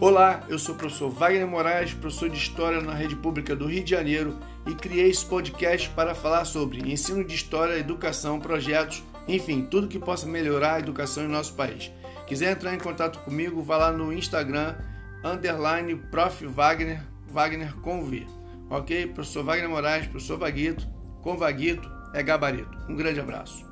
Olá, eu sou o professor Wagner Moraes, professor de História na Rede Pública do Rio de Janeiro e criei esse podcast para falar sobre ensino de História, educação, projetos, enfim, tudo que possa melhorar a educação em nosso país. Quiser entrar em contato comigo, vá lá no Instagram, underline prof. Wagner, Wagner com V. Ok? Professor Wagner Moraes, professor Vaguito, com Vaguito é gabarito. Um grande abraço.